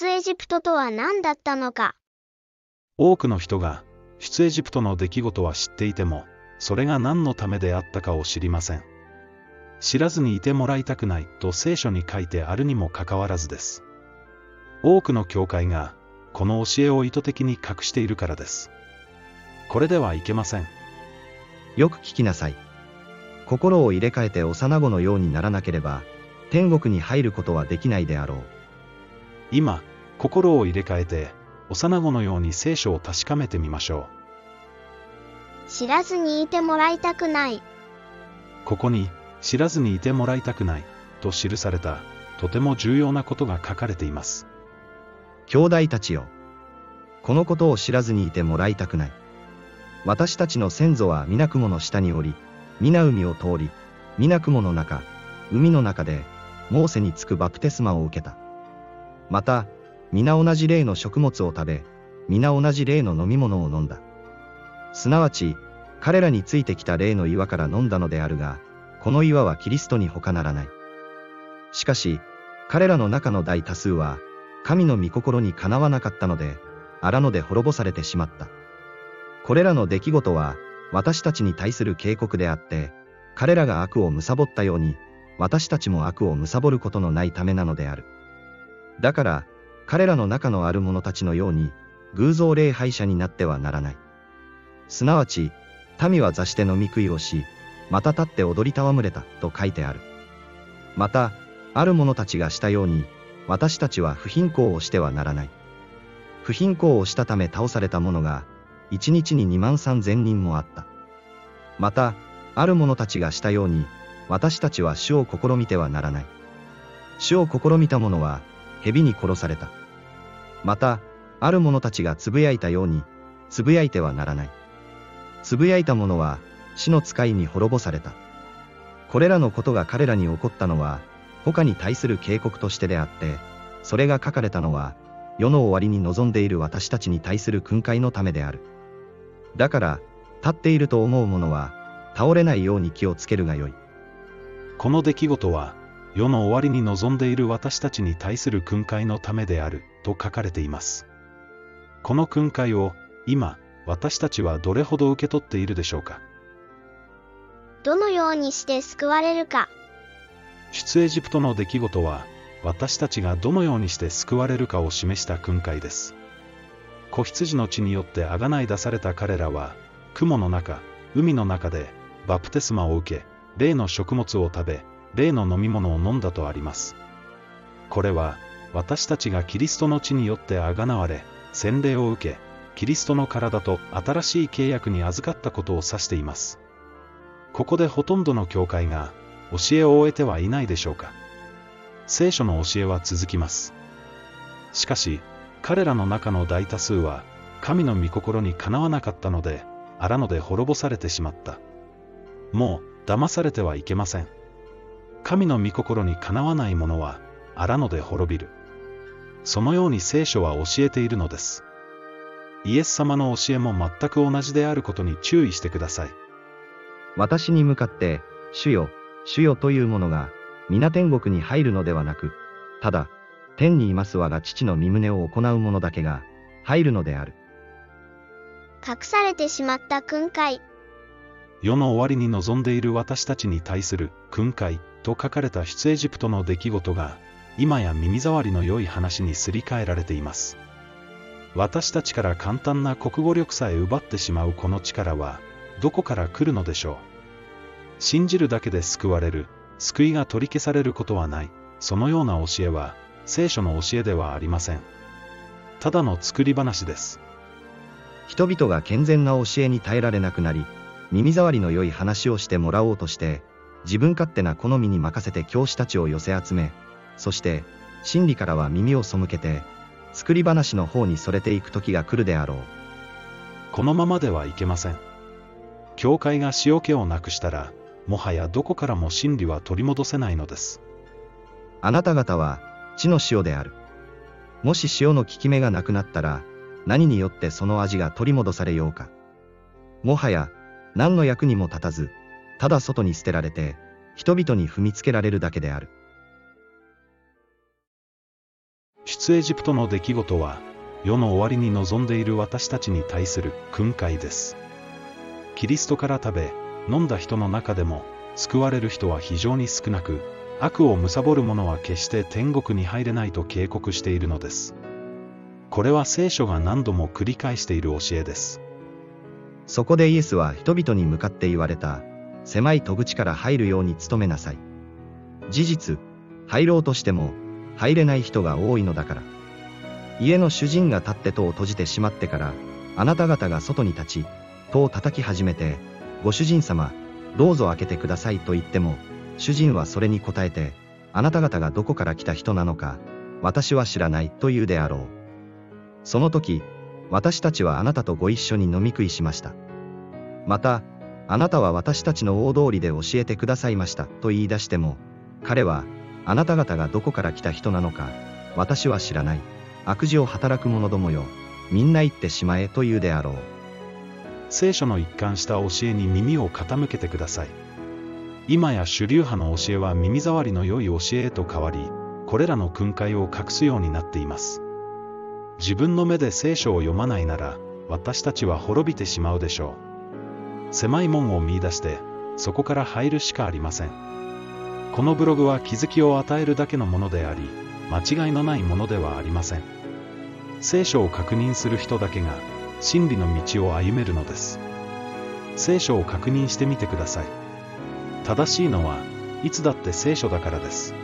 出エジプトとは何だったのか？多くの人が出エジプトの出来事は知っていても、それが何のためであったかを知りません。知らずにいてもらいたくないと聖書に書いてあるにもかかわらずです。多くの教会がこの教えを意図的に隠しているからです。これではいけません。よく聞きなさい。心を入れ替えて幼子のようにならなければ、天国に入ることはできないであろう。今、心を入れ替えて、幼子のように聖書を確かめてみましょう。知らずにいてもらいたくない。ここに、知らずにいてもらいたくない、と記された、とても重要なことが書かれています。兄弟たちよ。このことを知らずにいてもらいたくない。私たちの先祖は皆雲の下におり、皆海を通り、皆雲の中、海の中で、モーセにつくバプテスマを受けた。また、皆同じ霊の食物を食べ、皆同じ霊の飲み物を飲んだ。すなわち、彼らについてきた霊の岩から飲んだのであるが、この岩はキリストに他ならない。しかし、彼らの中の大多数は、神の御心にかなわなかったので、荒野で滅ぼされてしまった。これらの出来事は、私たちに対する警告であって、彼らが悪を貪ったように、私たちも悪を貪ることのないためなのである。だから、彼らの中のある者たちのように、偶像礼拝者になってはならない。すなわち、民は座して飲み食いをし、また立って踊り戯れた、と書いてある。また、ある者たちがしたように、私たちは不貧困をしてはならない。不貧困をしたため倒された者が、一日に2万3千人もあった。また、ある者たちがしたように、私たちは主を試みてはならない。主を試みた者は、蛇に殺された。また、ある者たちがつぶやいたように、つぶやいてはならない。つぶやいた者は、死の使いに滅ぼされた。これらのことが彼らに起こったのは、他に対する警告としてであって、それが書かれたのは、世の終わりに望んでいる私たちに対する訓戒のためである。だから、立っていると思う者は、倒れないように気をつけるがよい。この出来事は、世の終わりに望んでいる私たちに対する訓戒のためである、と書かれています。この訓戒を、今、私たちはどれほど受け取っているでしょうか？どのようにして救われるか。出エジプトの出来事は、私たちがどのようにして救われるかを示した訓戒です。子羊の血によってあがない出された彼らは、雲の中、海の中で、バプテスマを受け、霊の食物を食べ、霊の飲み物を飲んだとあります。これは、私たちがキリストの血によってあがなわれ、洗礼を受け、キリストの体と新しい契約に預かったことを指しています。ここでほとんどの教会が、教えを終えてはいないでしょうか。聖書の教えは続きます。しかし、彼らの中の大多数は、神の御心にかなわなかったので、荒野で滅ぼされてしまった。もう、騙されてはいけません。神の御心にかなわない者は、荒野で滅びる。そのように聖書は教えているのです。イエス様の教えも全く同じであることに注意してください。私に向かって、主よ、主よという者が、皆天国に入るのではなく、ただ、天にいます我が父の身旨を行う者だけが、入るのである。隠されてしまった訓戒。世の終わりに望んでいる私たちに対する訓戒と書かれた出エジプトの出来事が、今や耳障りの良い話にすり替えられています。私たちから簡単な国語力さえ奪ってしまうこの力は、どこから来るのでしょう？信じるだけで救われる、救いが取り消されることはない、そのような教えは、聖書の教えではありません。ただの作り話です。人々が健全な教えに耐えられなくなり、耳障りの良い話をしてもらおうとして、自分勝手な好みに任せて教師たちを寄せ集め、そして、真理からは耳を背けて、作り話の方にそれていく時が来るであろう。このままではいけません。教会が塩気をなくしたら、もはやどこからも真理は取り戻せないのです。あなた方は、地の塩である。もし塩の効き目がなくなったら、何によってその味が取り戻されようか。もはや、何の役にも立たず、ただ外に捨てられて、人々に踏みつけられるだけである。出出エジプトの出来事は、世の終わりに臨んでいる私たちに対する訓戒です。キリストから食べ、飲んだ人の中でも、救われる人は非常に少なく、悪を貪る者は決して天国に入れないと警告しているのです。これは聖書が何度も繰り返している教えです。そこでイエスは人々に向かって言われた、狭い戸口から入るように努めなさい。事実、入ろうとしても、入れない人が多いのだから。家の主人が立って戸を閉じてしまってから、あなた方が外に立ち、戸を叩き始めて、ご主人様、どうぞ開けてくださいと言っても、主人はそれに答えて、あなた方がどこから来た人なのか、私は知らないと言うであろう。その時、私たちはあなたとご一緒に飲み食いしました。また、あなたは私たちの大通りで教えてくださいましたと言い出しても、彼は、あなた方がどこから来た人なのか、私は知らない。悪事を働く者どもよ、みんな言ってしまえと言うであろう。聖書の一貫した教えに耳を傾けてください。今や主流派の教えは耳障りの良い教えへと変わり、これらの訓戒を隠すようになっています。自分の目で聖書を読まないなら、私たちは滅びてしまうでしょう。狭い門を見出して、そこから入るしかありません。このブログは気づきを与えるだけのものであり、間違いのないものではありません。聖書を確認する人だけが、真理の道を歩めるのです。聖書を確認してみてください。正しいのは、いつだって聖書だからです。